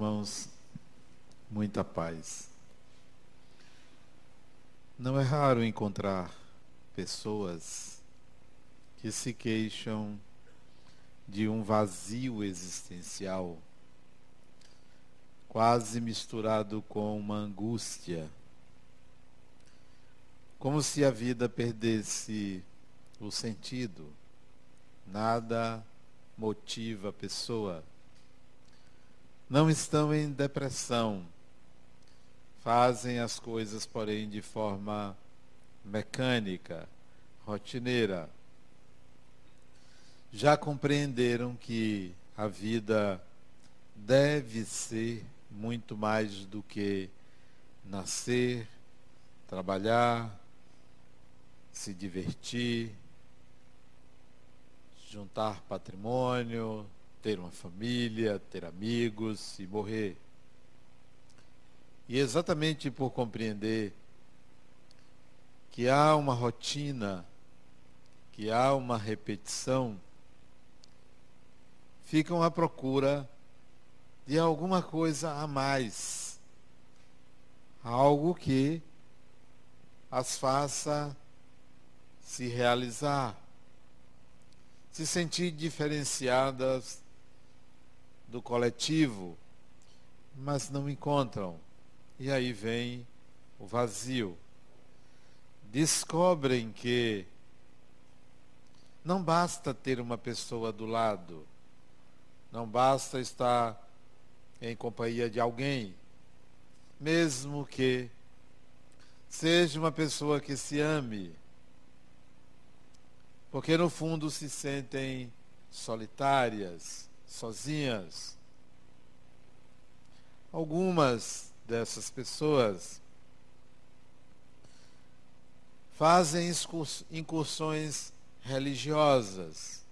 irmãos, muita paz. Não é raro encontrar pessoas que se queixam de um vazio existencial, quase misturado com uma angústia, como se a vida perdesse o sentido, nada motiva a pessoa não estão em depressão, fazem as coisas, porém, de forma mecânica, rotineira. Já compreenderam que a vida deve ser muito mais do que nascer, trabalhar, se divertir, juntar patrimônio, ter uma família, ter amigos e morrer. E exatamente por compreender que há uma rotina, que há uma repetição, ficam à procura de alguma coisa a mais. Algo que as faça se realizar, se sentir diferenciadas do coletivo, mas não encontram. E aí vem o vazio. Descobrem que não basta ter uma pessoa do lado, não basta estar em companhia de alguém, mesmo que seja uma pessoa que se ame, porque no fundo se sentem solitárias, sozinhas. Algumas dessas pessoas fazem incursões religiosas,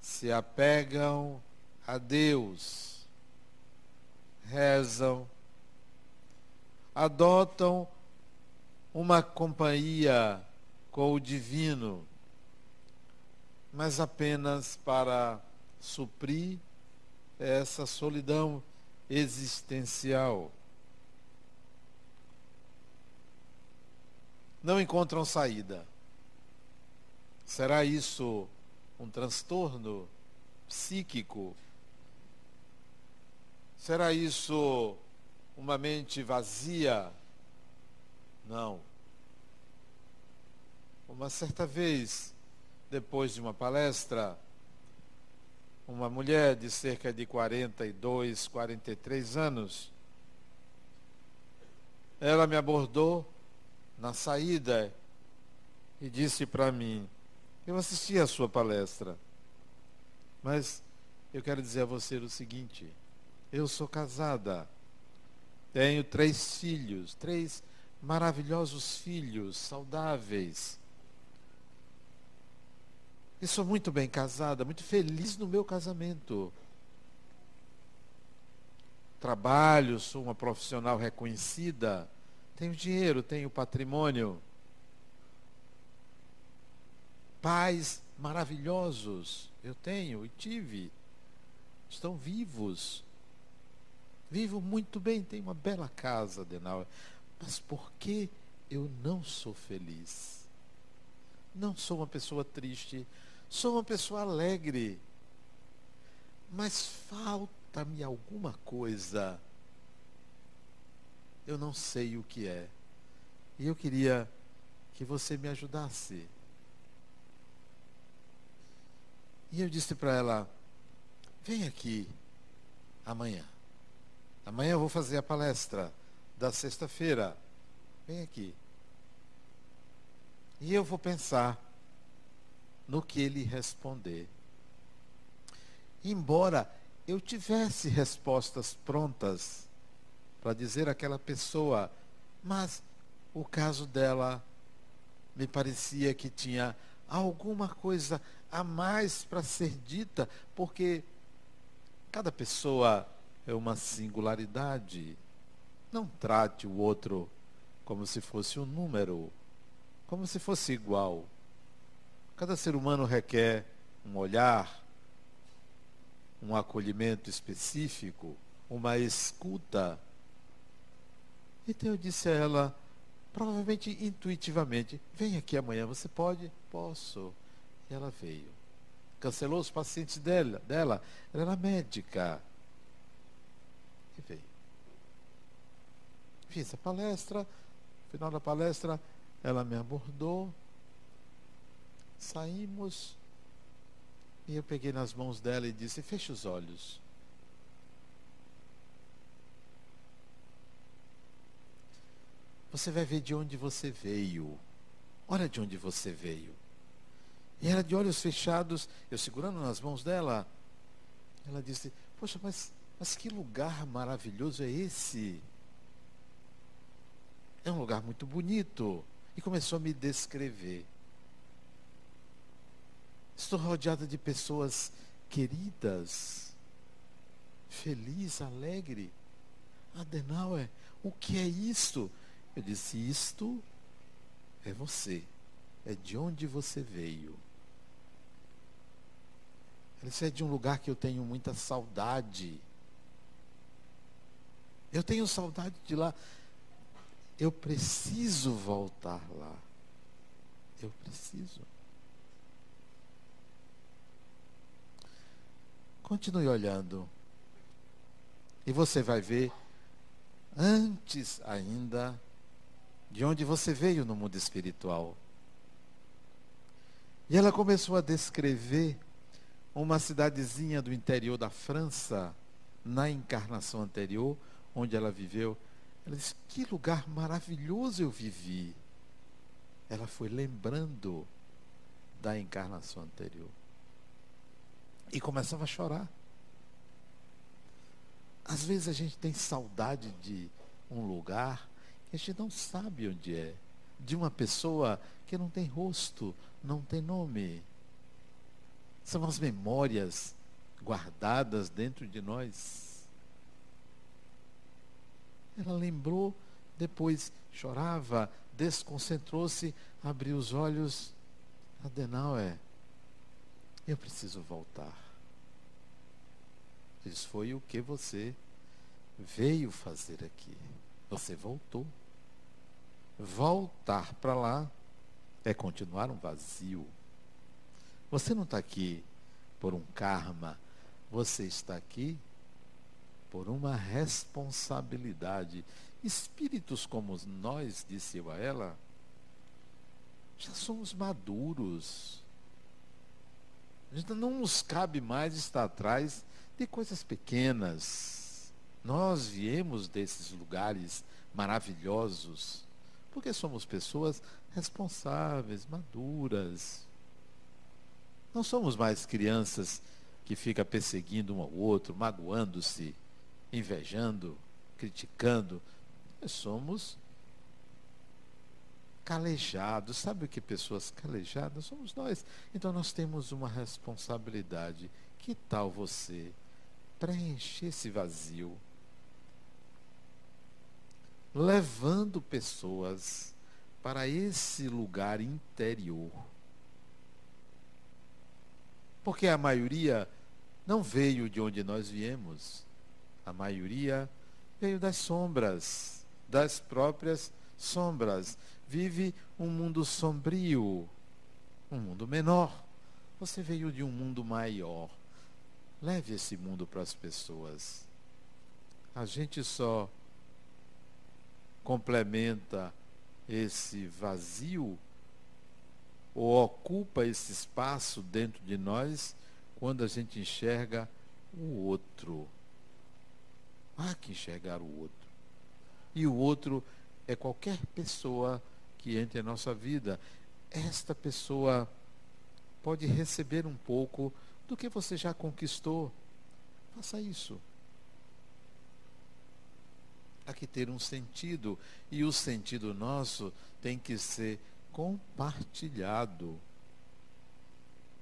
se apegam a Deus, rezam, adotam uma companhia com o divino, mas apenas para suprir essa solidão existencial. Não encontram saída. Será isso um transtorno psíquico? Será isso uma mente vazia? Não. Uma certa vez, depois de uma palestra, uma mulher de cerca de 42, 43 anos. Ela me abordou na saída e disse para mim: Eu assisti a sua palestra, mas eu quero dizer a você o seguinte: eu sou casada, tenho três filhos, três maravilhosos filhos, saudáveis. E sou muito bem casada, muito feliz no meu casamento. Trabalho, sou uma profissional reconhecida, tenho dinheiro, tenho patrimônio. Pais maravilhosos, eu tenho e tive. Estão vivos. Vivo muito bem, tenho uma bela casa, Denal. Mas por que eu não sou feliz? Não sou uma pessoa triste, Sou uma pessoa alegre, mas falta-me alguma coisa. Eu não sei o que é. E eu queria que você me ajudasse. E eu disse para ela: vem aqui amanhã. Amanhã eu vou fazer a palestra da sexta-feira. Vem aqui. E eu vou pensar no que ele responder. Embora eu tivesse respostas prontas para dizer àquela pessoa, mas o caso dela me parecia que tinha alguma coisa a mais para ser dita, porque cada pessoa é uma singularidade. Não trate o outro como se fosse um número, como se fosse igual. Cada ser humano requer um olhar, um acolhimento específico, uma escuta. Então eu disse a ela, provavelmente intuitivamente, vem aqui amanhã, você pode? Posso. E ela veio. Cancelou os pacientes dela, dela. Ela era médica. E veio. Fiz a palestra. No final da palestra, ela me abordou. Saímos. E eu peguei nas mãos dela e disse: Feche os olhos. Você vai ver de onde você veio. Olha de onde você veio. E ela de olhos fechados, eu segurando nas mãos dela, ela disse: Poxa, mas, mas que lugar maravilhoso é esse? É um lugar muito bonito. E começou a me descrever. Estou rodeada de pessoas queridas, feliz, alegre. Adenauer, o que é isto? Eu disse: Isto é você, é de onde você veio. Ele disse: É de um lugar que eu tenho muita saudade. Eu tenho saudade de lá. Eu preciso voltar lá. Eu preciso. Continue olhando. E você vai ver, antes ainda, de onde você veio no mundo espiritual. E ela começou a descrever uma cidadezinha do interior da França, na encarnação anterior, onde ela viveu. Ela disse: Que lugar maravilhoso eu vivi. Ela foi lembrando da encarnação anterior. E começava a chorar. Às vezes a gente tem saudade de um lugar que a gente não sabe onde é. De uma pessoa que não tem rosto, não tem nome. São as memórias guardadas dentro de nós. Ela lembrou, depois chorava, desconcentrou-se, abriu os olhos. Adenauer, eu preciso voltar. Isso foi o que você veio fazer aqui. Você voltou. Voltar para lá é continuar um vazio. Você não está aqui por um karma. Você está aqui por uma responsabilidade. Espíritos como nós, disse eu a ela, já somos maduros. Não nos cabe mais estar atrás de coisas pequenas. Nós viemos desses lugares maravilhosos porque somos pessoas responsáveis, maduras. Não somos mais crianças que ficam perseguindo um ao outro, magoando-se, invejando, criticando. Nós somos calejados. Sabe o que pessoas calejadas somos nós? Então nós temos uma responsabilidade. Que tal você preencher esse vazio, levando pessoas para esse lugar interior. Porque a maioria não veio de onde nós viemos. A maioria veio das sombras, das próprias sombras. Vive um mundo sombrio, um mundo menor. Você veio de um mundo maior. Leve esse mundo para as pessoas. A gente só complementa esse vazio ou ocupa esse espaço dentro de nós quando a gente enxerga o outro. Há que enxergar o outro. E o outro é qualquer pessoa que entre em nossa vida. Esta pessoa pode receber um pouco do que você já conquistou. Faça isso. Há que ter um sentido, e o sentido nosso tem que ser compartilhado.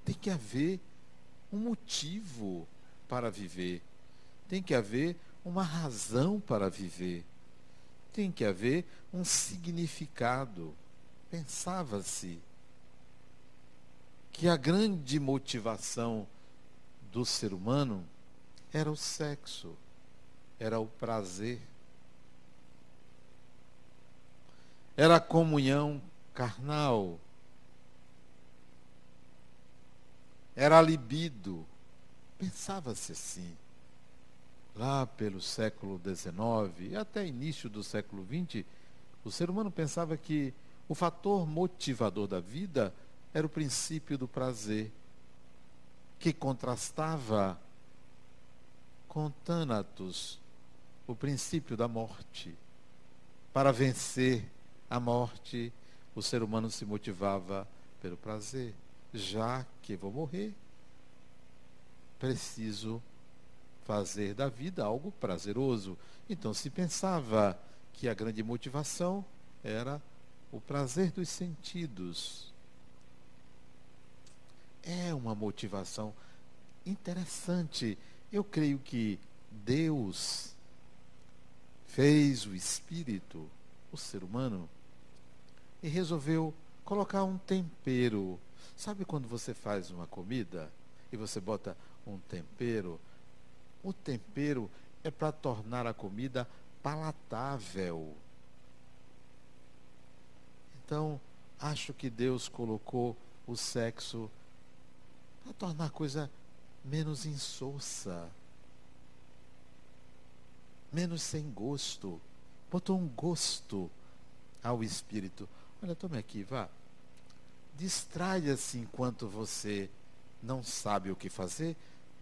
Tem que haver um motivo para viver. Tem que haver uma razão para viver. Tem que haver um significado. Pensava-se que a grande motivação do ser humano era o sexo, era o prazer. Era a comunhão carnal. Era a libido. Pensava-se assim. Lá pelo século XIX e até início do século XX, o ser humano pensava que o fator motivador da vida era o princípio do prazer, que contrastava com Thanatos, o princípio da morte. Para vencer a morte, o ser humano se motivava pelo prazer. Já que vou morrer, preciso fazer da vida algo prazeroso. Então se pensava que a grande motivação era o prazer dos sentidos. É uma motivação interessante. Eu creio que Deus fez o espírito, o ser humano, e resolveu colocar um tempero. Sabe quando você faz uma comida e você bota um tempero? O tempero é para tornar a comida palatável. Então, acho que Deus colocou o sexo para tornar a coisa menos insossa, menos sem gosto. Botou um gosto ao espírito. Olha, tome aqui, vá. Distraia-se enquanto você não sabe o que fazer.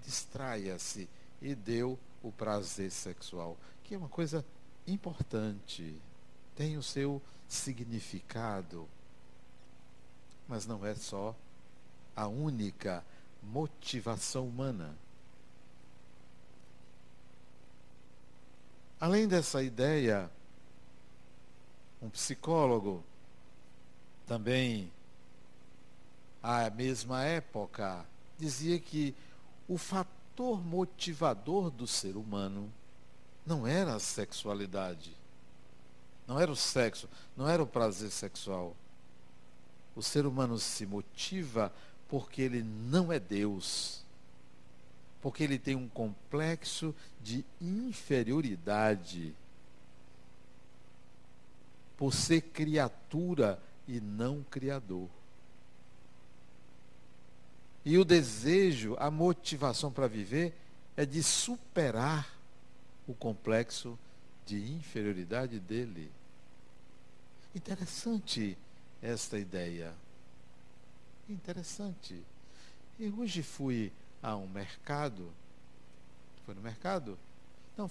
Distraia-se e deu o prazer sexual, que é uma coisa importante, tem o seu significado, mas não é só a única motivação humana. Além dessa ideia, um psicólogo também à mesma época dizia que o fator motivador do ser humano não era a sexualidade, não era o sexo, não era o prazer sexual. O ser humano se motiva porque ele não é Deus. Porque ele tem um complexo de inferioridade. Por ser criatura e não criador. E o desejo, a motivação para viver é de superar o complexo de inferioridade dele. Interessante esta ideia. Interessante. E hoje fui a um mercado. Foi no mercado? Não,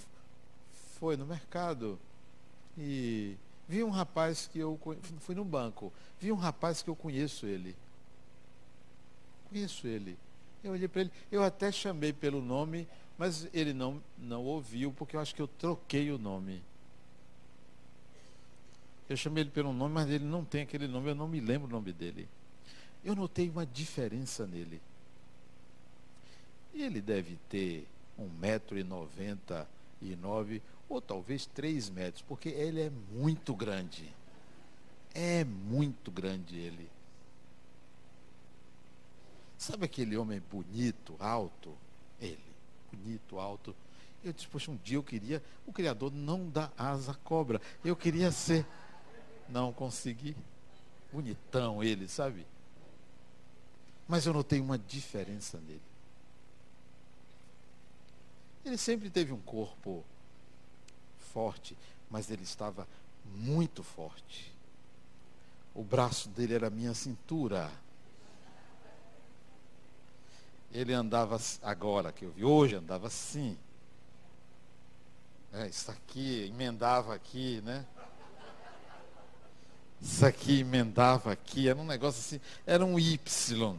foi no mercado. E Vi um rapaz que eu fui no banco, vi um rapaz que eu conheço ele. Conheço ele. Eu olhei para ele, eu até chamei pelo nome, mas ele não não ouviu porque eu acho que eu troquei o nome. Eu chamei ele pelo nome, mas ele não tem aquele nome, eu não me lembro o nome dele. Eu notei uma diferença nele. Ele deve ter um metro e noventa e nove ou talvez 3 metros, porque ele é muito grande. É muito grande ele. Sabe aquele homem bonito, alto? Ele, bonito, alto. Eu disse, poxa, um dia eu queria, o Criador não dá asa à cobra. Eu queria ser. Não consegui. Bonitão ele, sabe? Mas eu notei uma diferença nele. Ele sempre teve um corpo forte, mas ele estava muito forte. O braço dele era minha cintura. Ele andava agora que eu vi, hoje andava assim. É, isso aqui emendava aqui, né? Isso aqui emendava aqui, era um negócio assim, era um Y.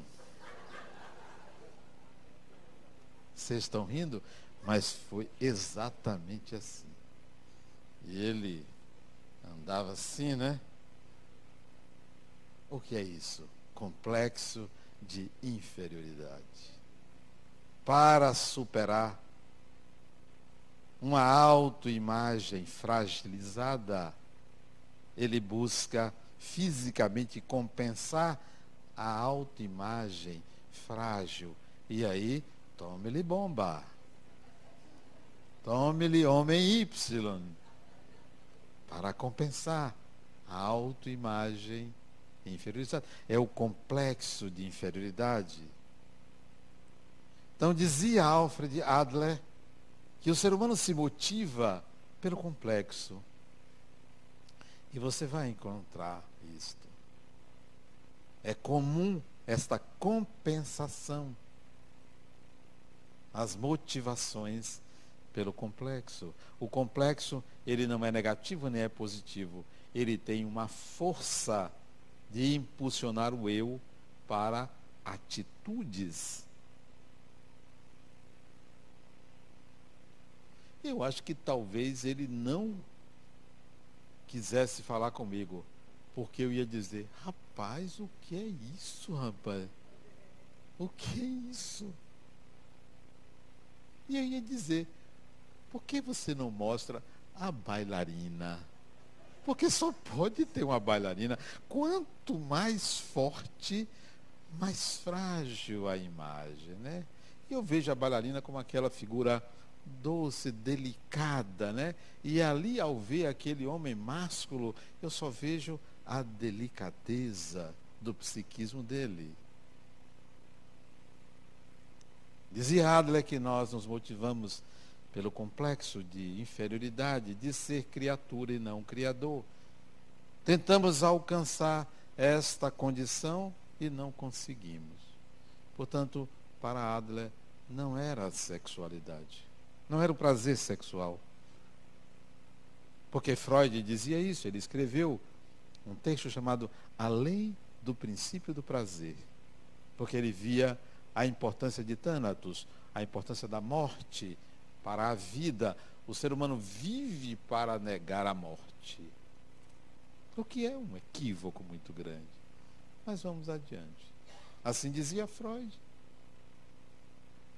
Vocês estão rindo? Mas foi exatamente assim. E ele andava assim, né? O que é isso? Complexo de inferioridade. Para superar uma autoimagem fragilizada, ele busca fisicamente compensar a autoimagem frágil. E aí, tome-lhe bomba. Tome-lhe homem Y para compensar a autoimagem inferioridade. É o complexo de inferioridade. Então dizia Alfred Adler que o ser humano se motiva pelo complexo. E você vai encontrar isto. É comum esta compensação. As motivações pelo complexo. O complexo, ele não é negativo nem é positivo. Ele tem uma força de impulsionar o eu para atitudes. Eu acho que talvez ele não quisesse falar comigo, porque eu ia dizer: rapaz, o que é isso, rapaz? O que é isso? E eu ia dizer: por que você não mostra a bailarina? Porque só pode ter uma bailarina. Quanto mais forte, mais frágil a imagem, né? Eu vejo a bailarina como aquela figura doce, delicada, né? E ali, ao ver aquele homem másculo, eu só vejo a delicadeza do psiquismo dele. Dizia Adler que nós nos motivamos pelo complexo de inferioridade, de ser criatura e não criador. Tentamos alcançar esta condição e não conseguimos. Portanto, para Adler, não era a sexualidade, não era o prazer sexual. Porque Freud dizia isso, ele escreveu um texto chamado A Lei do Princípio do Prazer. Porque ele via a importância de Thanatos, a importância da morte, para a vida. O ser humano vive para negar a morte. O que é um equívoco muito grande. Mas vamos adiante. Assim dizia Freud.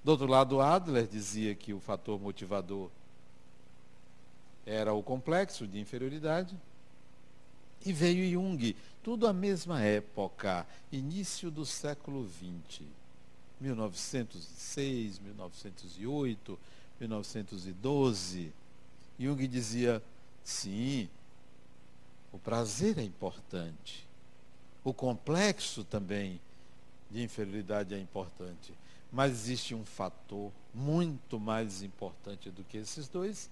Do outro lado, Adler dizia que o fator motivador era o complexo de inferioridade. E veio Jung, tudo à mesma época, início do século XX, 1906, 1908, 1912, Jung dizia: sim, o prazer é importante. O complexo também de inferioridade é importante. Mas existe um fator muito mais importante do que esses dois,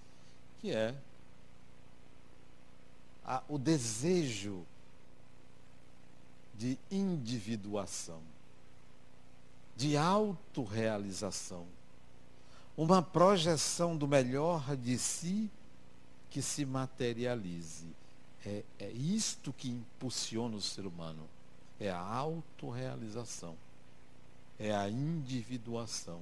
que é a, o desejo de individuação, de autorrealização uma projeção do melhor de si que se materialize. É, é isto que impulsiona o ser humano. É a autorrealização. É a individuação.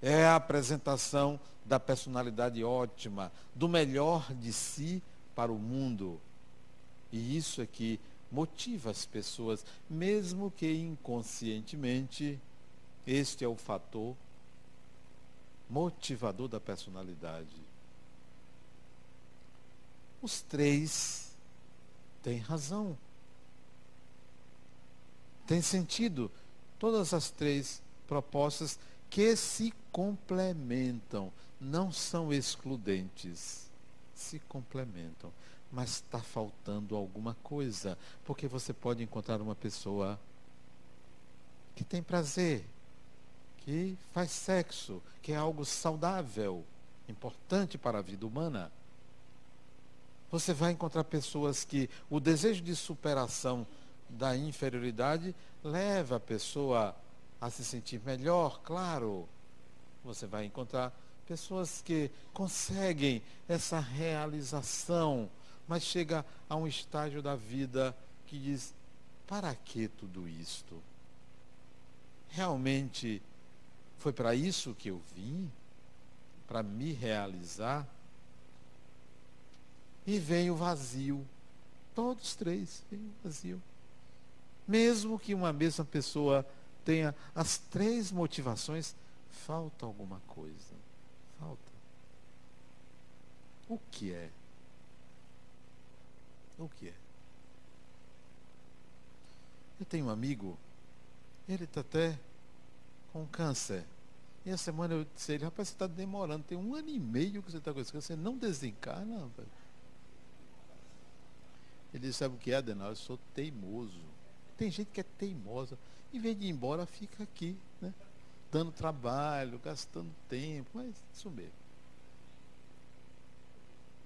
É a apresentação da personalidade ótima, do melhor de si para o mundo. E isso é que motiva as pessoas, mesmo que inconscientemente, este é o fator motivador da personalidade. Os três têm razão. Tem sentido. Todas as três propostas que se complementam, não são excludentes, se complementam. Mas está faltando alguma coisa, porque você pode encontrar uma pessoa que tem prazer, que faz sexo, que é algo saudável, importante para a vida humana. Você vai encontrar pessoas que o desejo de superação da inferioridade leva a pessoa a se sentir melhor, claro. Você vai encontrar pessoas que conseguem essa realização, mas chega a um estágio da vida que diz: para que tudo isto? Realmente foi para isso que eu vim, para me realizar. E vem o vazio. Todos três vem o vazio. Mesmo que uma mesma pessoa tenha as três motivações, falta alguma coisa. Falta. O que é? O que é? Eu tenho um amigo, ele está até com câncer. E a semana eu disse a ele, rapaz, você está demorando, tem um ano e meio que você está com isso, você não desencarna, rapaz. Ele disse, sabe o que é, Adenal? Eu sou teimoso. Tem gente que é teimosa. Em vez de ir embora, fica aqui, né? Dando trabalho, gastando tempo, mas isso mesmo.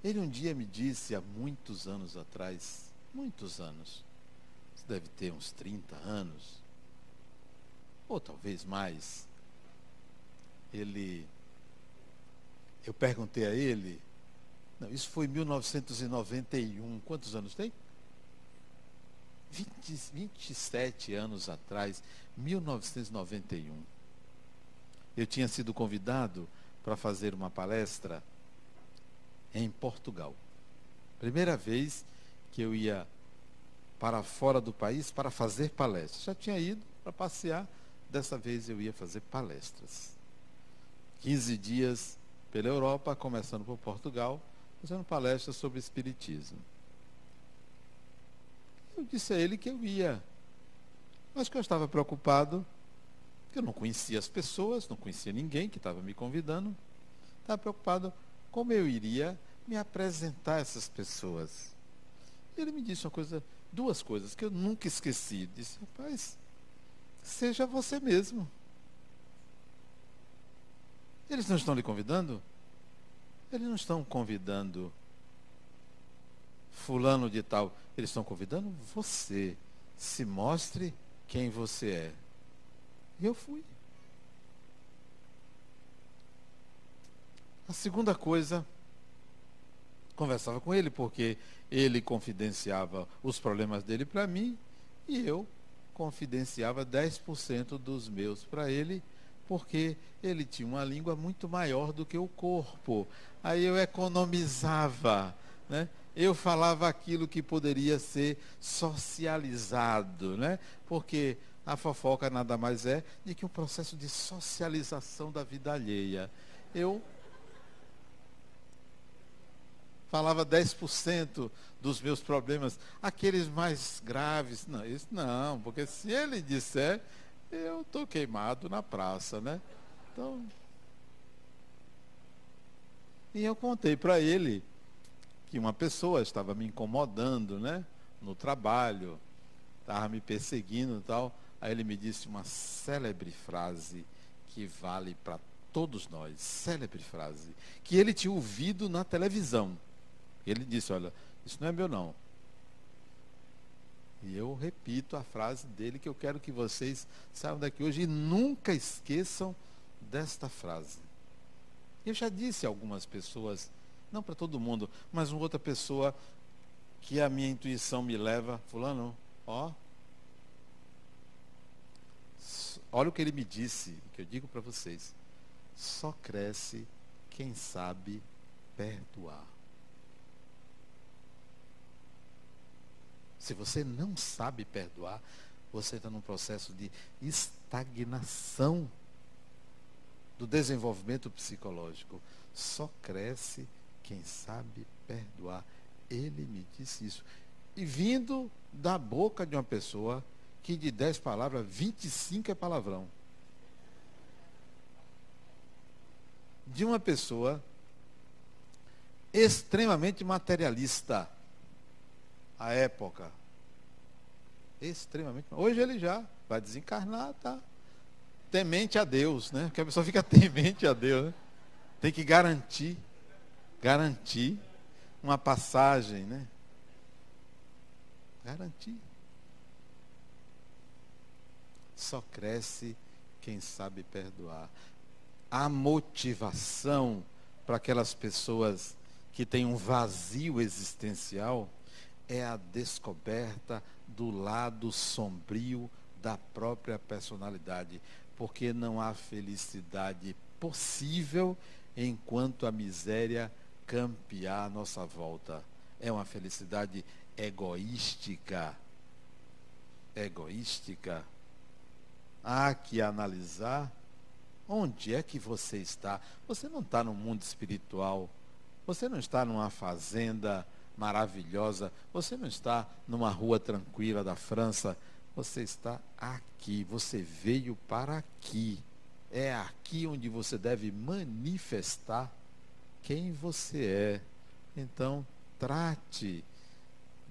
Ele um dia me disse, há muitos anos atrás, muitos anos, isso deve ter uns 30 anos, ou talvez mais, ele, eu perguntei a ele, não, isso foi em 1991, quantos anos tem? 20, 27 anos atrás, 1991. Eu tinha sido convidado para fazer uma palestra em Portugal. Primeira vez que eu ia para fora do país para fazer palestras. Já tinha ido para passear, dessa vez eu ia fazer palestras. 15 dias pela Europa, começando por Portugal, fazendo palestras sobre Espiritismo. Eu disse a ele que eu ia, mas que eu estava preocupado, que eu não conhecia as pessoas, não conhecia ninguém que estava me convidando, estava preocupado como eu iria me apresentar a essas pessoas. Ele me disse uma coisa, duas coisas que eu nunca esqueci. Disse, rapaz, seja você mesmo. Eles não estão lhe convidando? Eles não estão convidando fulano de tal. Eles estão convidando você. Se mostre quem você é. E eu fui. A segunda coisa, conversava com ele, porque ele confidenciava os problemas dele para mim e eu confidenciava 10% dos meus para ele, porque ele tinha uma língua muito maior do que o corpo. Aí eu economizava, né? Eu falava aquilo que poderia ser socializado, né? Porque a fofoca nada mais é de que um processo de socialização da vida alheia. Eu falava 10% dos meus problemas, aqueles mais graves. Não, isso não, porque se ele disser, eu estou queimado na praça, né? Então. E eu contei para ele que uma pessoa estava me incomodando, né? No trabalho, estava me perseguindo e tal. Aí ele me disse uma célebre frase que vale para todos nós, célebre frase, que ele tinha ouvido na televisão. Ele disse: Olha, isso não é meu, não. E eu repito a frase dele que eu quero que vocês saiam daqui hoje e nunca esqueçam desta frase. Eu já disse a algumas pessoas, não para todo mundo, mas uma outra pessoa que a minha intuição me leva, fulano, ó, olha o que ele me disse, que eu digo para vocês. Só cresce quem sabe perdoar. Se você não sabe perdoar, você está num processo de estagnação do desenvolvimento psicológico. Só cresce quem sabe perdoar. Ele me disse isso. E vindo da boca de uma pessoa que de 10 palavras, 25 é palavrão. De uma pessoa extremamente materialista a época. Extremamente. Hoje ele já vai desencarnar, tá? Temente a Deus, né? Porque a pessoa fica temente a Deus, né? Tem que garantir, garantir uma passagem, né? Garantir. Só cresce quem sabe perdoar. A motivação para aquelas pessoas que têm um vazio existencial é a descoberta do lado sombrio da própria personalidade, porque não há felicidade possível enquanto a miséria campear à nossa volta. É uma felicidade egoística. Egoística. Há que analisar onde é que você está. Você não está no mundo espiritual. Você não está numa fazenda maravilhosa. Você não está numa rua tranquila da França. Você está aqui. Você veio para aqui. é aqui onde você deve manifestar quem você é. Então, trate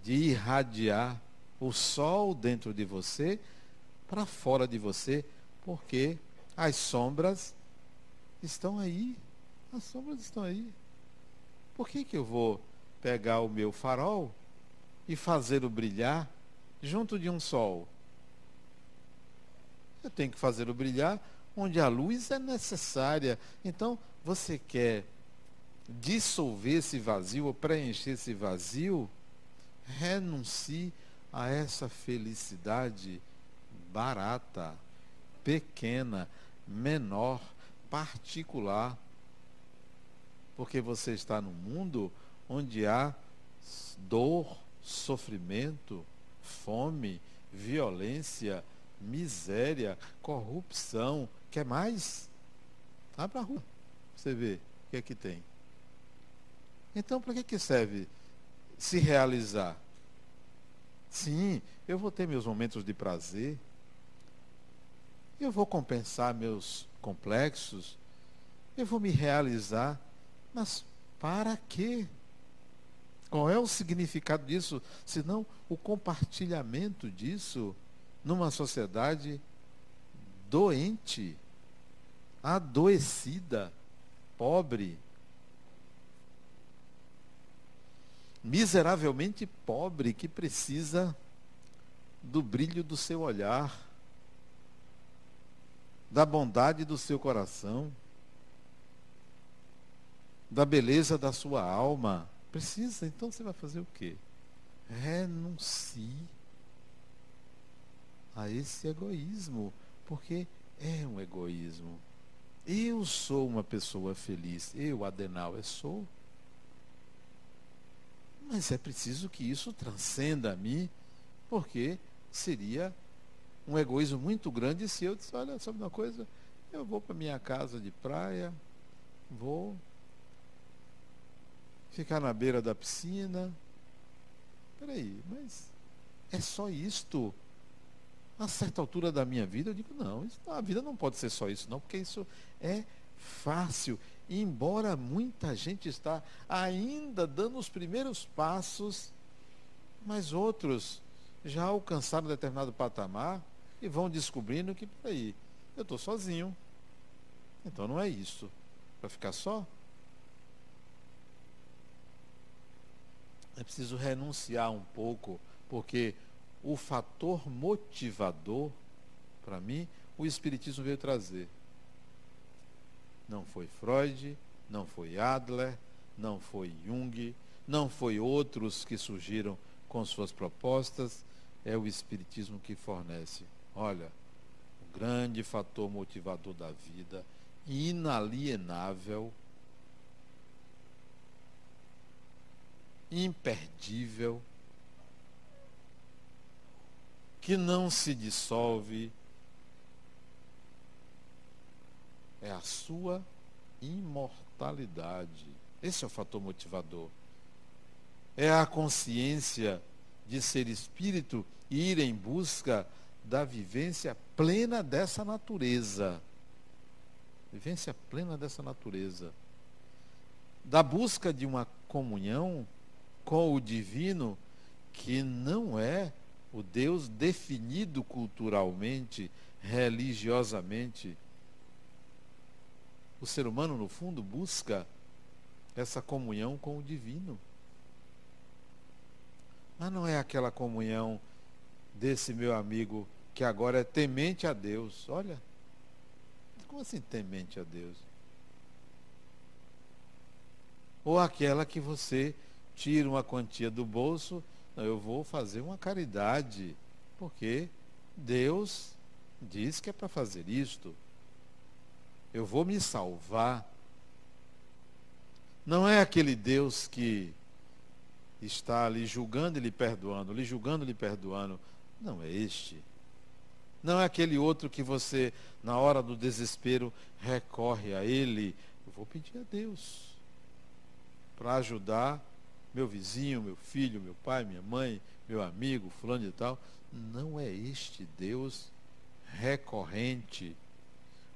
de irradiar o sol dentro de você para fora de você, porque as sombras estão aí. As sombras estão aí. Por que, que eu vou pegar o meu farol e fazê-lo brilhar junto de um sol? Eu tenho que fazê-lo brilhar onde a luz é necessária. Então, você quer dissolver esse vazio ou preencher esse vazio? Renuncie a essa felicidade barata, pequena, menor, particular. Porque você está num mundo onde há dor, sofrimento, fome, violência, miséria, corrupção. Quer mais? Vai para a rua. Você vê o que é que tem. Então, para que, que serve se realizar? Sim, eu vou ter meus momentos de prazer. Eu vou compensar meus complexos. Eu vou me realizar. Mas para quê? Qual é o significado disso? Senão o compartilhamento disso numa sociedade doente, adoecida, pobre, miseravelmente pobre, que precisa do brilho do seu olhar, da bondade do seu coração, da beleza da sua alma. Precisa, então você vai fazer o quê? Renuncie a esse egoísmo, porque é um egoísmo. Eu sou uma pessoa feliz, eu, Adenal, eu sou. Mas é preciso que isso transcenda a mim, porque seria um egoísmo muito grande se eu dissesse, olha, sabe uma coisa? Eu vou para minha casa de praia, vou ficar na beira da piscina. Peraí, mas é só isto? A certa altura da minha vida, eu digo, não, isso, a vida não pode ser só isso, não, porque isso é fácil. Embora muita gente está ainda dando os primeiros passos, mas outros já alcançaram determinado patamar e vão descobrindo que, peraí, eu estou sozinho. Então não é isso. Para ficar só, é preciso renunciar um pouco, porque o fator motivador, para mim, o Espiritismo veio trazer. Não foi Freud, não foi Adler, não foi Jung, não foi outros que surgiram com suas propostas, é o Espiritismo que fornece. Olha, o grande fator motivador da vida, inalienável, imperdível, que não se dissolve, é a sua imortalidade. Esse é o fator motivador. É a consciência de ser espírito e ir em busca da vivência plena dessa natureza. Vivência plena dessa natureza. Da busca de uma comunhão com o divino que não é o Deus definido culturalmente, religiosamente. O ser humano, no fundo, busca essa comunhão com o divino. Mas não é aquela comunhão desse meu amigo que agora é temente a Deus. Olha, como assim temente a Deus? Ou aquela que você tira uma quantia do bolso, não, eu vou fazer uma caridade, porque Deus diz que é para fazer isto. Eu vou me salvar. Não é aquele Deus que está lhe julgando e lhe perdoando, lhe julgando e lhe perdoando. Não é este. Não é aquele outro que você, na hora do desespero, recorre a ele. Eu vou pedir a Deus para ajudar meu vizinho, meu filho, meu pai, minha mãe, meu amigo, fulano e tal. Não é este Deus recorrente.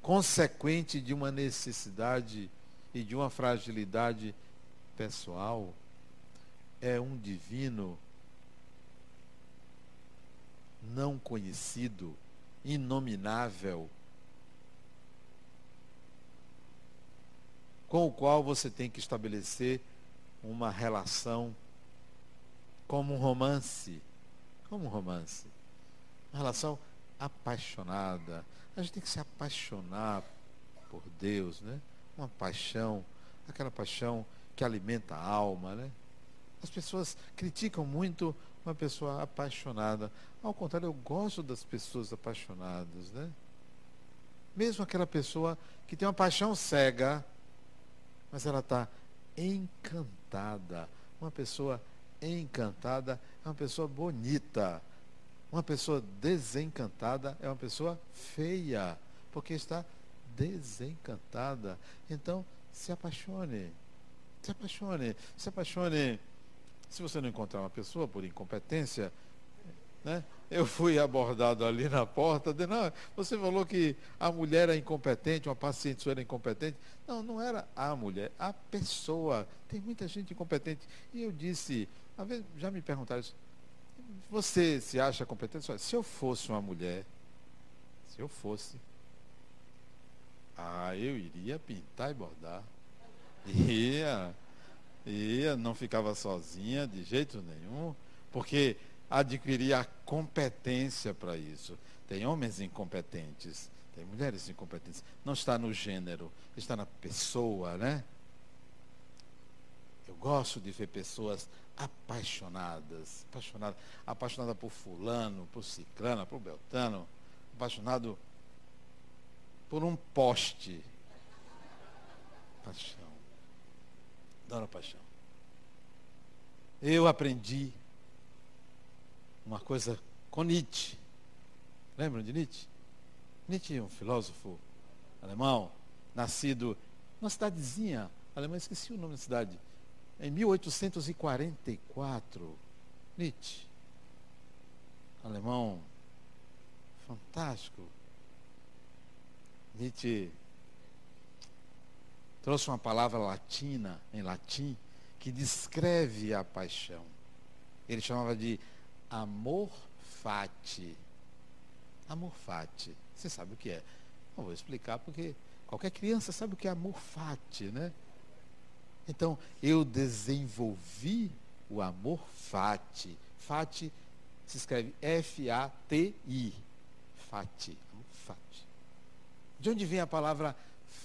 Consequente de uma necessidade e de uma fragilidade pessoal, é um divino não conhecido, inominável, com o qual você tem que estabelecer uma relação como um romance. Como um romance. Uma relação apaixonada. A gente tem que se apaixonar por Deus, né? Uma paixão, aquela paixão que alimenta a alma, né? As pessoas criticam muito uma pessoa apaixonada. Ao contrário, eu gosto das pessoas apaixonadas, né? Mesmo aquela pessoa que tem uma paixão cega, mas ela está encantada. Uma pessoa encantada é uma pessoa bonita. Uma pessoa desencantada é uma pessoa feia, porque está desencantada. Então, se apaixone. Se apaixone. Se apaixone. Se você não encontrar uma pessoa por incompetência, né? Eu fui abordado ali na porta, de, não, você falou que a mulher é incompetente, uma paciente sua era incompetente. Não, não era a mulher, a pessoa. Tem muita gente incompetente. E eu disse, vezes, já me perguntaram isso, você se acha competente? Se eu fosse uma mulher, se eu fosse, ah, eu iria pintar e bordar. Ia, ia, não ficava sozinha de jeito nenhum, porque adquirir a competência para isso. Tem homens incompetentes, tem mulheres incompetentes. Não está no gênero, está na pessoa, né? Gosto de ver pessoas apaixonadas, apaixonadas, apaixonada por fulano, por ciclano, por beltano, apaixonado por um poste. Paixão. Adoro paixão. Eu aprendi uma coisa com Nietzsche. Lembram de Nietzsche? Nietzsche, um filósofo alemão, nascido numa cidadezinha alemã, esqueci o nome da cidade, em 1844. Nietzsche, alemão fantástico. Nietzsche trouxe uma palavra latina, em latim, que descreve a paixão. Ele chamava de amor fati. Amor fati. Você sabe o que é? Não vou explicar porque qualquer criança sabe o que é amor fati, né? Então, eu desenvolvi o amor fati. Fati se escreve F-A-T-I. Fati. Amor fati. De onde vem a palavra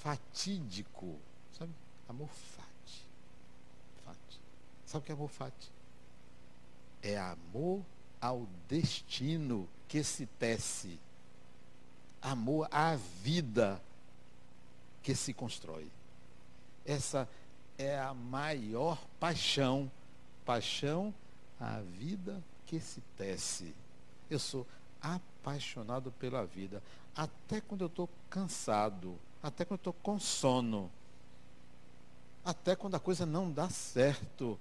fatídico? Sabe? Amor fati. Fati. Sabe o que é amor fati? É amor ao destino que se tece. Amor à vida que se constrói. Essa é a maior paixão. Paixão à vida que se tece. Eu sou apaixonado pela vida. Até quando eu estou cansado. Até quando eu estou com sono. Até quando a coisa não dá certo.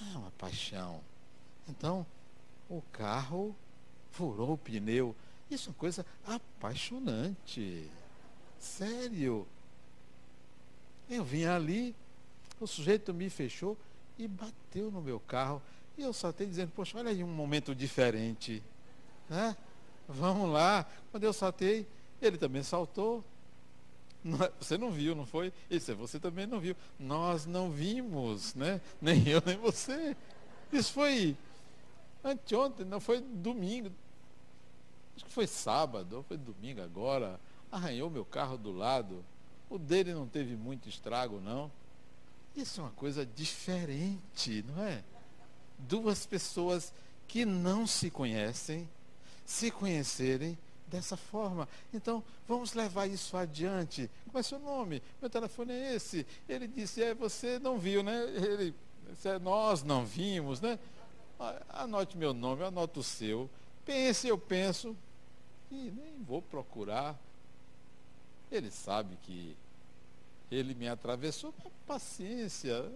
É uma paixão. Então, o carro furou o pneu. Isso é uma coisa apaixonante. Sério. Eu vim ali, o sujeito me fechou e bateu no meu carro. E eu saltei dizendo, poxa, olha aí um momento diferente. Né? Vamos lá. Quando eu saltei, ele também saltou. É, você não viu, não foi? Isso você também não viu. Nós não vimos, né? Nem eu, nem você. Isso foi Anteontem, não foi domingo. Acho que foi sábado, ou foi domingo agora. Arranhou meu carro do lado. O dele não teve muito estrago, não. Isso é uma coisa diferente, não é? Duas pessoas que não se conhecem, se conhecerem dessa forma. Então, vamos levar isso adiante. Qual é seu nome? Meu telefone é esse. Ele disse, é, você não viu, né? Ele, é, nós não vimos, né? Anote meu nome, anote o seu. Pense, eu penso. E nem vou procurar. Ele sabe que ele me atravessou. Paciência.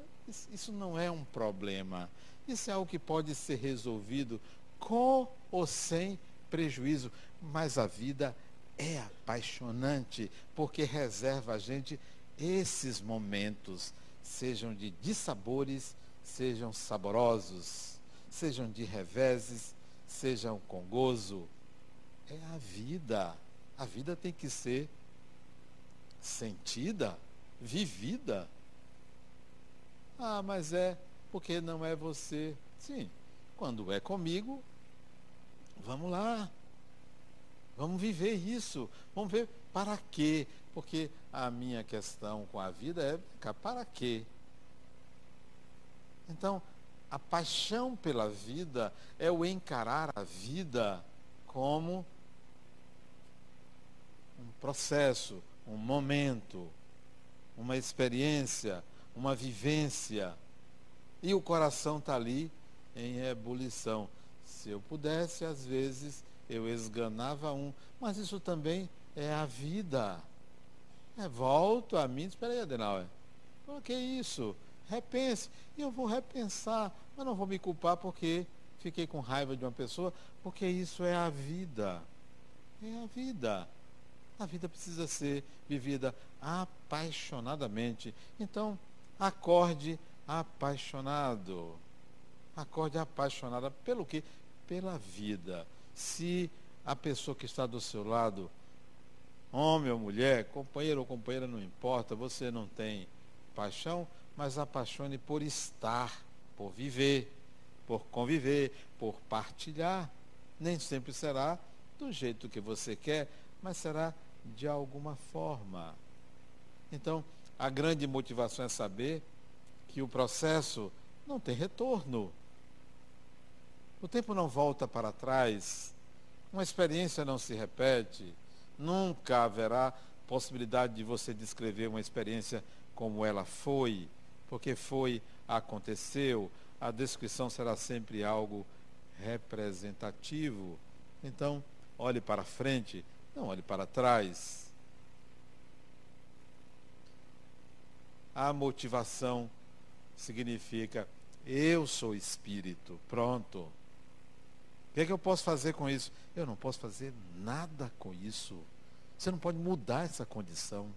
Isso não é um problema. Isso é algo que pode ser resolvido com ou sem prejuízo. Mas a vida é apaixonante porque reserva a gente esses momentos, sejam de dissabores, sejam saborosos, sejam de reveses, sejam com gozo. É a vida. A vida tem que ser sentida, vivida. Ah, mas é porque não é você. Sim, quando é comigo, vamos lá. Vamos viver isso. Vamos ver para quê. Porque a minha questão com a vida é para quê? Então, a paixão pela vida é o encarar a vida como um processo, um momento, uma experiência, uma vivência. E o coração está ali em ebulição. Se eu pudesse, às vezes, eu esganava um. Mas isso também é a vida. É, volto a mim. Espera aí, Adenauer. O que é isso? Repense. E eu vou repensar. Mas não vou me culpar porque fiquei com raiva de uma pessoa, porque isso é a vida. É a vida. A vida precisa ser vivida apaixonadamente. Então, acorde apaixonado. Acorde apaixonada pelo quê? Pela vida. Se a pessoa que está do seu lado, homem ou mulher, companheiro ou companheira, não importa, você não tem paixão, mas apaixone por estar, por viver, por conviver, por partilhar. Nem sempre será do jeito que você quer, mas será de alguma forma. Então, a grande motivação é saber que o processo não tem retorno. O tempo não volta para trás, uma experiência não se repete, nunca haverá possibilidade de você descrever uma experiência como ela foi, porque foi, aconteceu, a descrição será sempre algo representativo. Então, olhe para frente, não olhe para trás. A motivação significa eu sou espírito. Pronto. O que, é que eu posso fazer com isso? Eu não posso fazer nada com isso. Você não pode mudar essa condição.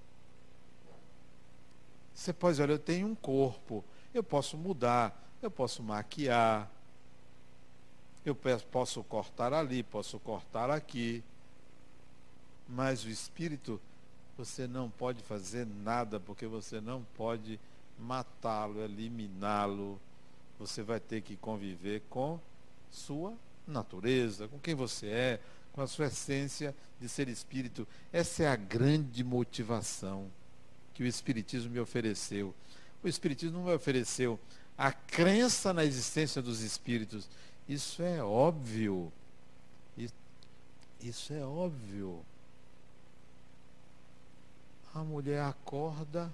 Você pode olha, eu tenho um corpo, eu posso mudar, eu posso maquiar, eu posso cortar ali, posso cortar aqui. Mas o espírito, você não pode fazer nada, porque você não pode matá-lo, eliminá-lo. Você vai ter que conviver com sua natureza, com quem você é, com a sua essência de ser espírito. Essa é a grande motivação que o Espiritismo me ofereceu. O Espiritismo não me ofereceu a crença na existência dos espíritos. Isso é óbvio. Isso é óbvio. A mulher acorda.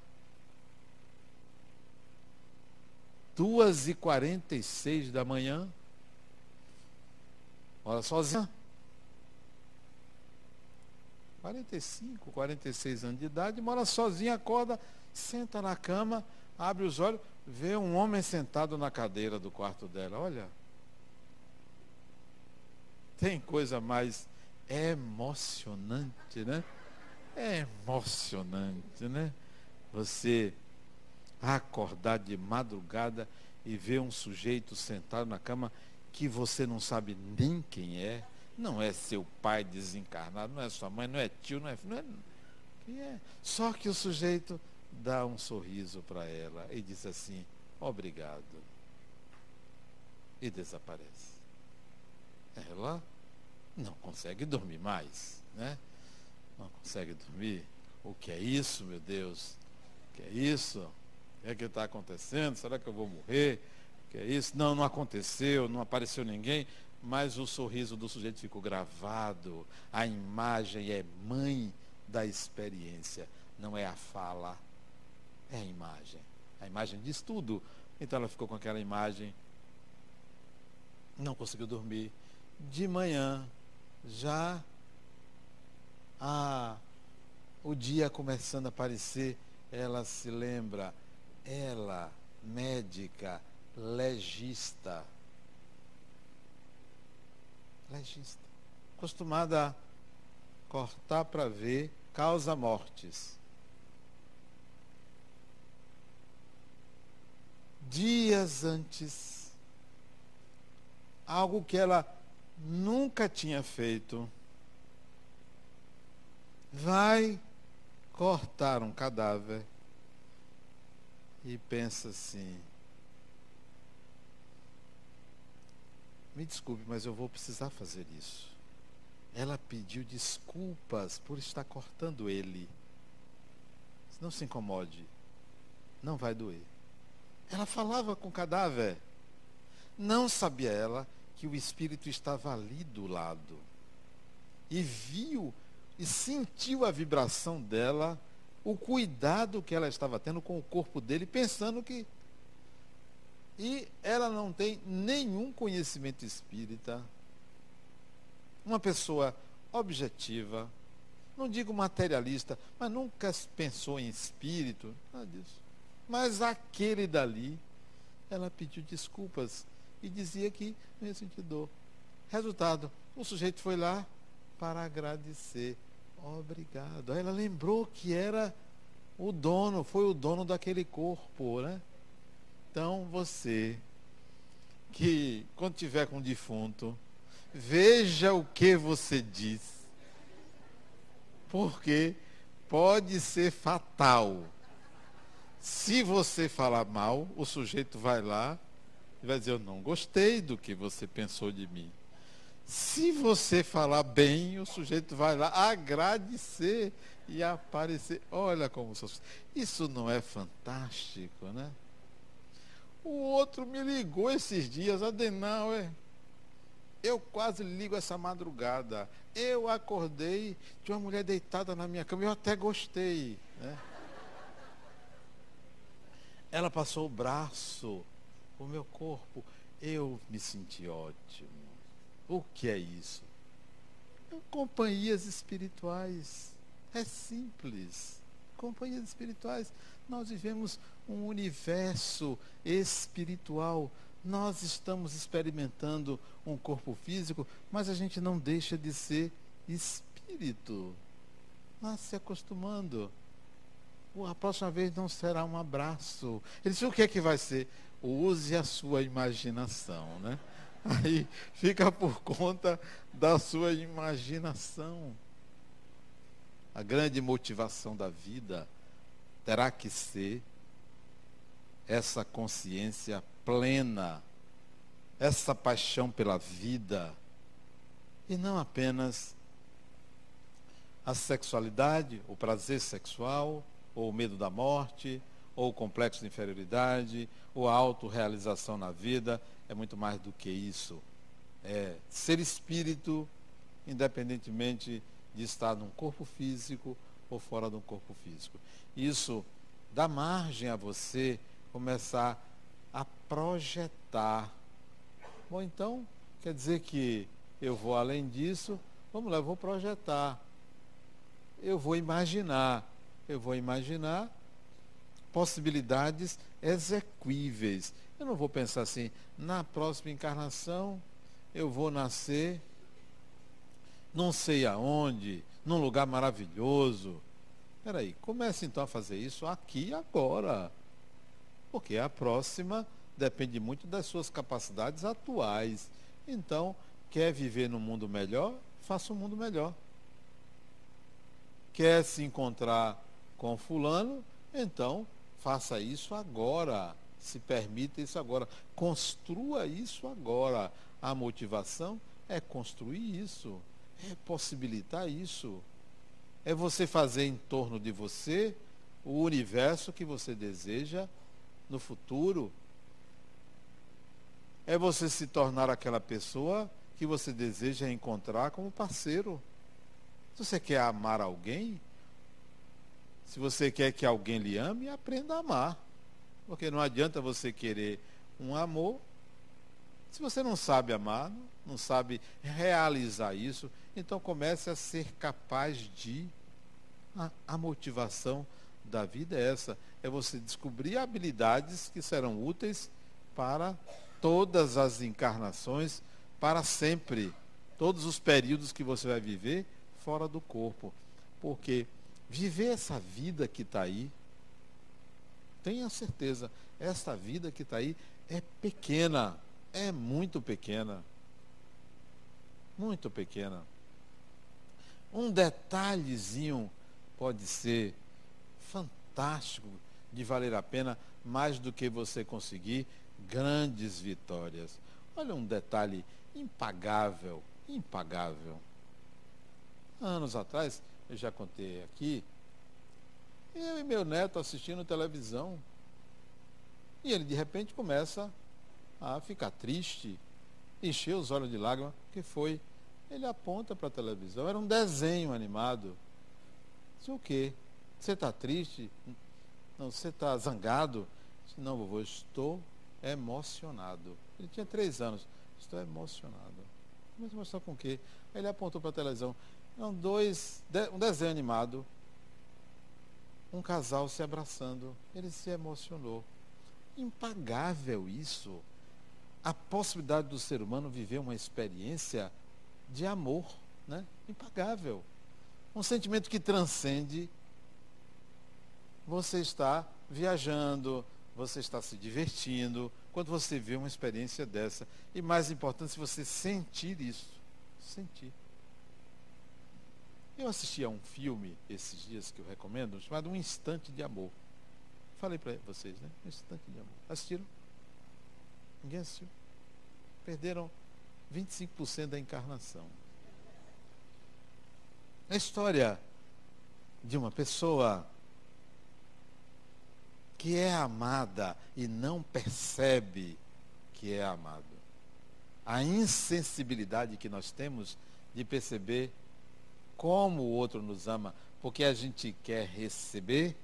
Duas e quarenta e seis da manhã. Mora sozinha. 45, 46 anos de idade, mora sozinha, acorda, senta na cama, abre os olhos, vê um homem sentado na cadeira do quarto dela. Olha, tem coisa mais emocionante, né? É emocionante, né? Você acordar de madrugada e ver um sujeito sentado na cama que você não sabe nem quem é, não é seu pai desencarnado, não é sua mãe, não é tio, não é. Não é, quem é? Só que o sujeito dá um sorriso para ela e diz assim: obrigado. E desaparece. Ela não consegue dormir mais, né? Não consegue dormir. O que é isso, meu Deus? O que é isso? O que é que está acontecendo? Será que eu vou morrer? O que é isso? Não, não aconteceu, não apareceu ninguém, mas o sorriso do sujeito ficou gravado. A imagem é mãe da experiência, não é a fala, é a imagem. A imagem diz tudo. Então ela ficou com aquela imagem, não conseguiu dormir. De manhã, já ah, o dia começando a aparecer, ela se lembra, ela, médica, legista, legista, acostumada cortar para ver causa mortes. Dias antes, algo que ela nunca tinha feito, vai cortar um cadáver e pensa assim: me desculpe, mas eu vou precisar fazer isso. Ela pediu desculpas por estar cortando ele. Não se incomode, não vai doer. Ela falava com o cadáver. Não sabia ela que o espírito estava ali do lado. E viu e sentiu a vibração dela, o cuidado que ela estava tendo com o corpo dele, pensando que. E ela não tem nenhum conhecimento espírita. Uma pessoa objetiva, não digo materialista, mas nunca pensou em espírito, nada disso. Mas aquele dali, ela pediu desculpas e dizia que não ia sentir dor. Resultado, o sujeito foi lá para agradecer. Obrigado. Ela lembrou que era o dono, foi o dono daquele corpo, né? Então você que quando tiver com um defunto, veja o que você diz. Porque pode ser fatal. Se você falar mal, o sujeito vai lá e vai dizer: Eu não gostei do que você pensou de mim. Se você falar bem, o sujeito vai lá agradecer e aparecer. Olha como isso não é fantástico, né? O outro me ligou esses dias, Adenauer. Eu quase ligo essa madrugada. Eu acordei, tinha uma mulher deitada na minha cama, eu até gostei. Né? Ela passou o braço, o meu corpo. Eu me senti ótimo. O que é isso? Companhias espirituais. É simples. Companhias espirituais. Nós vivemos um universo espiritual. Nós estamos experimentando um corpo físico, mas a gente não deixa de ser espírito. Nós se acostumando. A próxima vez não será um abraço. Ele disse: o que é que vai ser? Use a sua imaginação, né? Aí fica por conta da sua imaginação. A grande motivação da vida terá que ser essa consciência plena, essa paixão pela vida, e não apenas a sexualidade, o prazer sexual, ou o medo da morte, ou o complexo de inferioridade, ou a autorrealização na vida, é muito mais do que isso. É ser espírito, independentemente de estar num corpo físico ou fora de um corpo físico. Isso dá margem a você começar a projetar. Bom, então, quer dizer que eu vou além disso, vamos lá, eu vou projetar. Eu vou imaginar. Eu vou imaginar possibilidades exequíveis. Eu não vou pensar assim, na próxima encarnação eu vou nascer não sei aonde, num lugar maravilhoso. Espera aí, comece então a fazer isso aqui e agora. Porque a próxima depende muito das suas capacidades atuais. Então, quer viver num mundo melhor? Faça um mundo melhor. Quer se encontrar com fulano? Então, faça isso agora. Se permita isso agora. Construa isso agora. A motivação é construir isso, é possibilitar isso. É você fazer em torno de você o universo que você deseja no futuro. É você se tornar aquela pessoa que você deseja encontrar como parceiro. Se você quer amar alguém, se você quer que alguém lhe ame, aprenda a amar. Porque não adianta você querer um amor se você não sabe amar, não sabe realizar isso, então comece a ser capaz de. A, a motivação da vida é essa: é você descobrir habilidades que serão úteis para todas as encarnações, para sempre. Todos os períodos que você vai viver, fora do corpo. Porque viver essa vida que está aí, tenha certeza, essa vida que está aí é pequena, é muito pequena. Muito pequena. Um detalhezinho pode ser fantástico de valer a pena mais do que você conseguir grandes vitórias. Olha um detalhe impagável, impagável. Anos atrás, eu já contei aqui, eu e meu neto assistindo televisão. E ele de repente começa a ficar triste, encher os olhos de lágrimas, que foi. Ele aponta para a televisão, era um desenho animado. Disse, o quê? Você está triste? Não, você está zangado? Disse, não, vovô, estou emocionado. Ele tinha três anos. Estou emocionado. Mas mostrar com o quê? Aí ele apontou para a televisão. Eram dois, um desenho animado, um casal se abraçando. Ele se emocionou. Impagável isso. A possibilidade do ser humano viver uma experiência de amor, né? Impagável. Um sentimento que transcende. Você está viajando, você está se divertindo, quando você vê uma experiência dessa. E mais importante, se você sentir isso. Sentir. Eu assisti a um filme esses dias que eu recomendo, chamado Um Instante de Amor. Falei para vocês, né? Um Instante de Amor. Assistiram? Ninguém assistiu? Perderam 25% da encarnação. A história de uma pessoa que é amada e não percebe que é amado. A insensibilidade que nós temos de perceber como o outro nos ama, porque a gente quer receber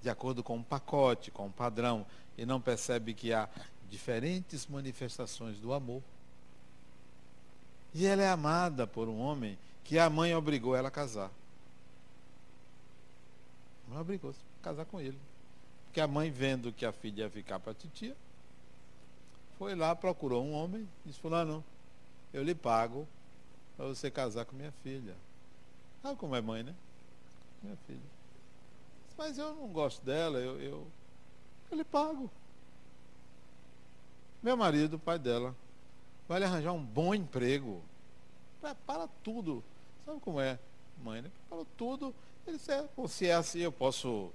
de acordo com um pacote, com um padrão, e não percebe que há diferentes manifestações do amor. E ela é amada por um homem que a mãe obrigou ela a casar. A mãe obrigou a casar com ele. Porque a mãe, vendo que a filha ia ficar para a titia, foi lá, procurou um homem, disse, fulano, eu lhe pago para você casar com minha filha. Sabe como é mãe, né? Minha filha. Mas eu não gosto dela, eu, eu, eu lhe pago. Meu marido, pai dela, vai lhe arranjar um bom emprego. Prepara tudo. Sabe como é, mãe, né? Prepara tudo. Ele disse, é, se é assim, eu posso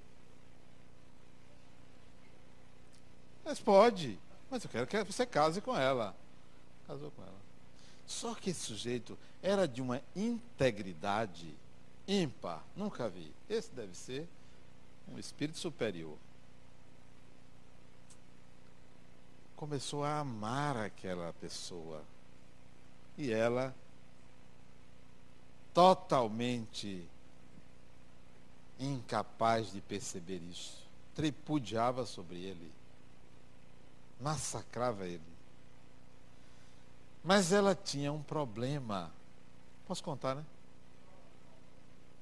Mas pode. Mas eu quero que você case com ela. Casou com ela. Só que esse sujeito era de uma integridade ímpar. Nunca vi. Esse deve ser um espírito superior. Começou a amar aquela pessoa. E ela totalmente incapaz de perceber isso. Tripudiava sobre ele massacrava ele. Mas ela tinha um problema. Posso contar, né?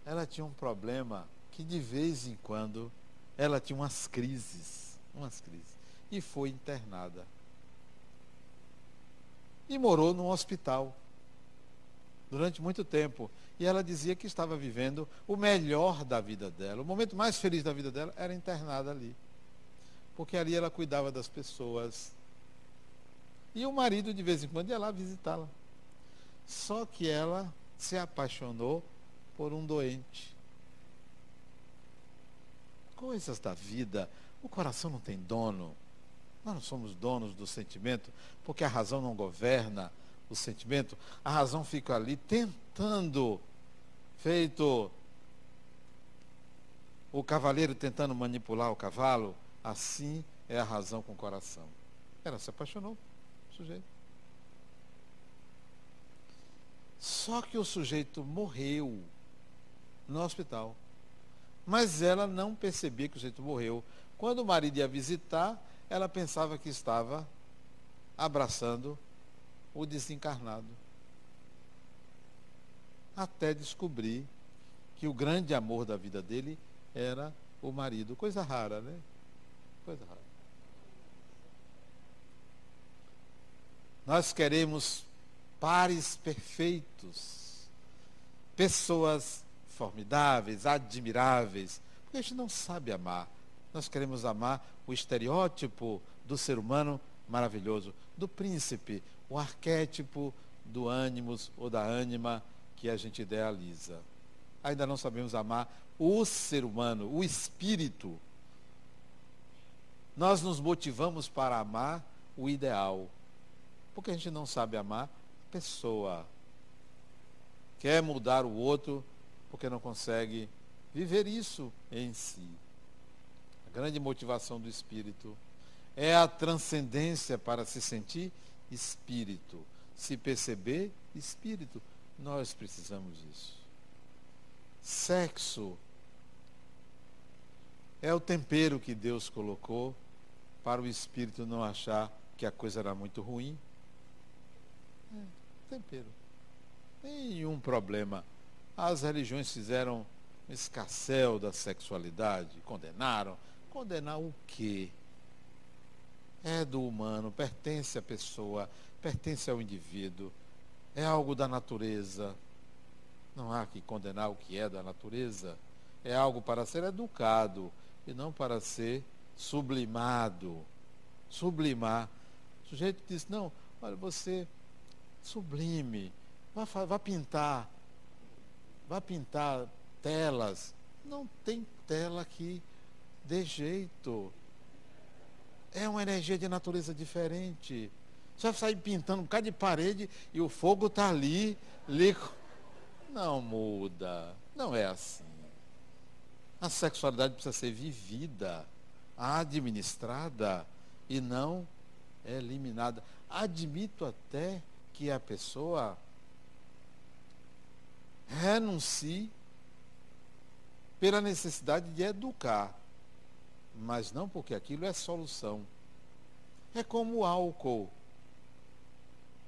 Ela tinha um problema que de vez em quando ela tinha umas crises, umas crises, e foi internada. E morou num hospital durante muito tempo. E ela dizia que estava vivendo o melhor da vida dela. O momento mais feliz da vida dela era internada ali porque ali ela cuidava das pessoas. E o marido, de vez em quando, ia lá visitá-la. Só que ela se apaixonou por um doente. Coisas da vida. O coração não tem dono. Nós não somos donos do sentimento, porque a razão não governa o sentimento. A razão fica ali tentando, feito o cavaleiro tentando manipular o cavalo, Assim é a razão com o coração. Ela se apaixonou, o sujeito. Só que o sujeito morreu no hospital. Mas ela não percebia que o sujeito morreu. Quando o marido ia visitar, ela pensava que estava abraçando o desencarnado. Até descobrir que o grande amor da vida dele era o marido. Coisa rara, né? Coisa rara. Nós queremos pares perfeitos. pessoas formidáveis, admiráveis, porque a gente não sabe amar. Nós queremos amar o estereótipo do ser humano maravilhoso, do príncipe, o arquétipo do ânimos ou da ânima que a gente idealiza. Ainda não sabemos amar o ser humano, o espírito. Nós nos motivamos para amar o ideal, porque a gente não sabe amar a pessoa. Quer mudar o outro porque não consegue viver isso em si. A grande motivação do espírito é a transcendência para se sentir espírito, se perceber espírito. Nós precisamos disso. Sexo é o tempero que Deus colocou para o espírito não achar que a coisa era muito ruim. É, tempero. Nenhum problema. As religiões fizeram um escassel da sexualidade, condenaram. Condenar o quê? é do humano, pertence à pessoa, pertence ao indivíduo, é algo da natureza. Não há que condenar o que é da natureza. É algo para ser educado e não para ser sublimado. Sublimar. O sujeito diz, não, olha, você sublime, vá, vá pintar, vá pintar telas. Não tem tela aqui, de jeito é uma energia de natureza diferente. Você vai sair pintando um bocado de parede e o fogo está ali, ali. Não muda. Não é assim. A sexualidade precisa ser vivida, administrada e não eliminada. Admito até que a pessoa renuncie pela necessidade de educar mas não porque aquilo é solução. É como o álcool.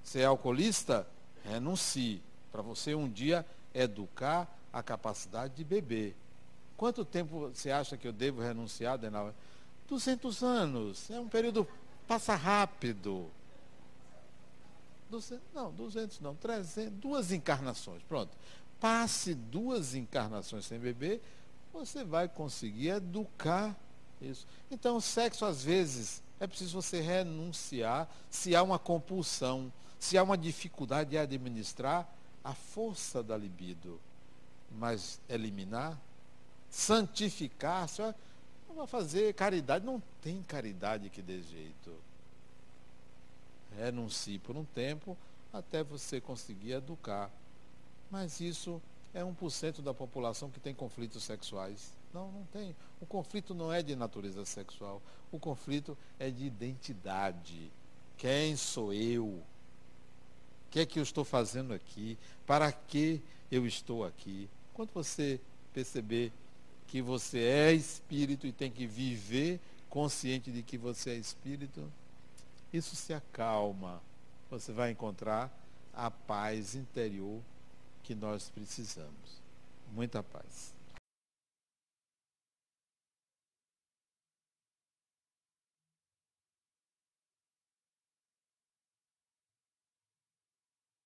Ser é alcoolista, renuncie, para você um dia educar a capacidade de beber. Quanto tempo você acha que eu devo renunciar, Denal? 200 anos. É um período, passa rápido. 200, não, 200 não, 300, duas encarnações. Pronto. Passe duas encarnações sem beber, você vai conseguir educar isso. Então, o sexo, às vezes, é preciso você renunciar se há uma compulsão, se há uma dificuldade de administrar a força da libido. Mas eliminar, santificar, só não vai fazer caridade, não tem caridade que dê jeito. Renuncie por um tempo até você conseguir educar. Mas isso é 1% da população que tem conflitos sexuais. Não, não tem. O conflito não é de natureza sexual. O conflito é de identidade. Quem sou eu? O que é que eu estou fazendo aqui? Para que eu estou aqui? Quando você perceber que você é espírito e tem que viver consciente de que você é espírito, isso se acalma. Você vai encontrar a paz interior que nós precisamos. Muita paz.